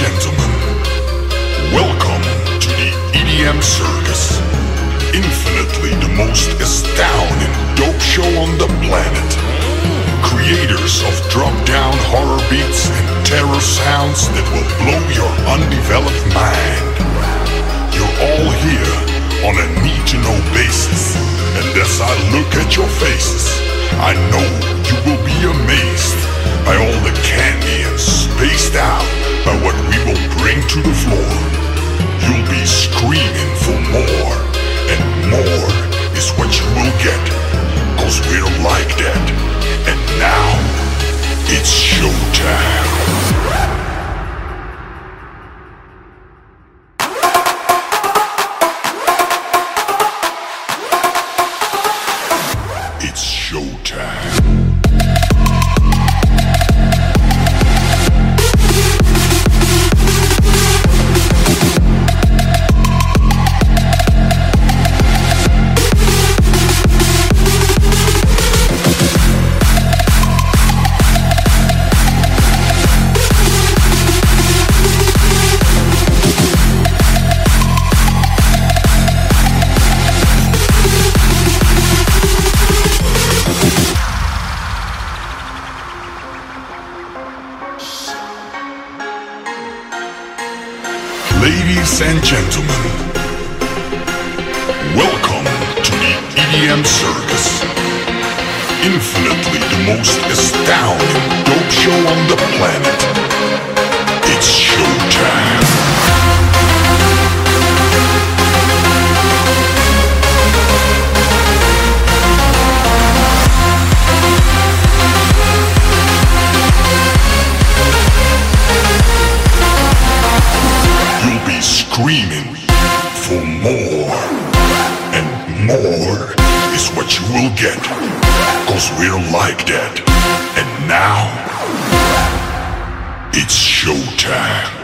gentlemen, welcome to the EDM Circus. Infinitely the most astounding dope show on the planet. Creators of drop down horror beats and terror sounds that will blow your undeveloped mind. You're all here on a need to know basis. And as I look at your faces, I know you will be amazed by all the candy and spaced out by what we will bring to the floor. Ladies and gentlemen, welcome to the EDM Circus. Infinitely the most astounding screaming for more. And more is what you will get. Cause we're like that. And now, it's showtime.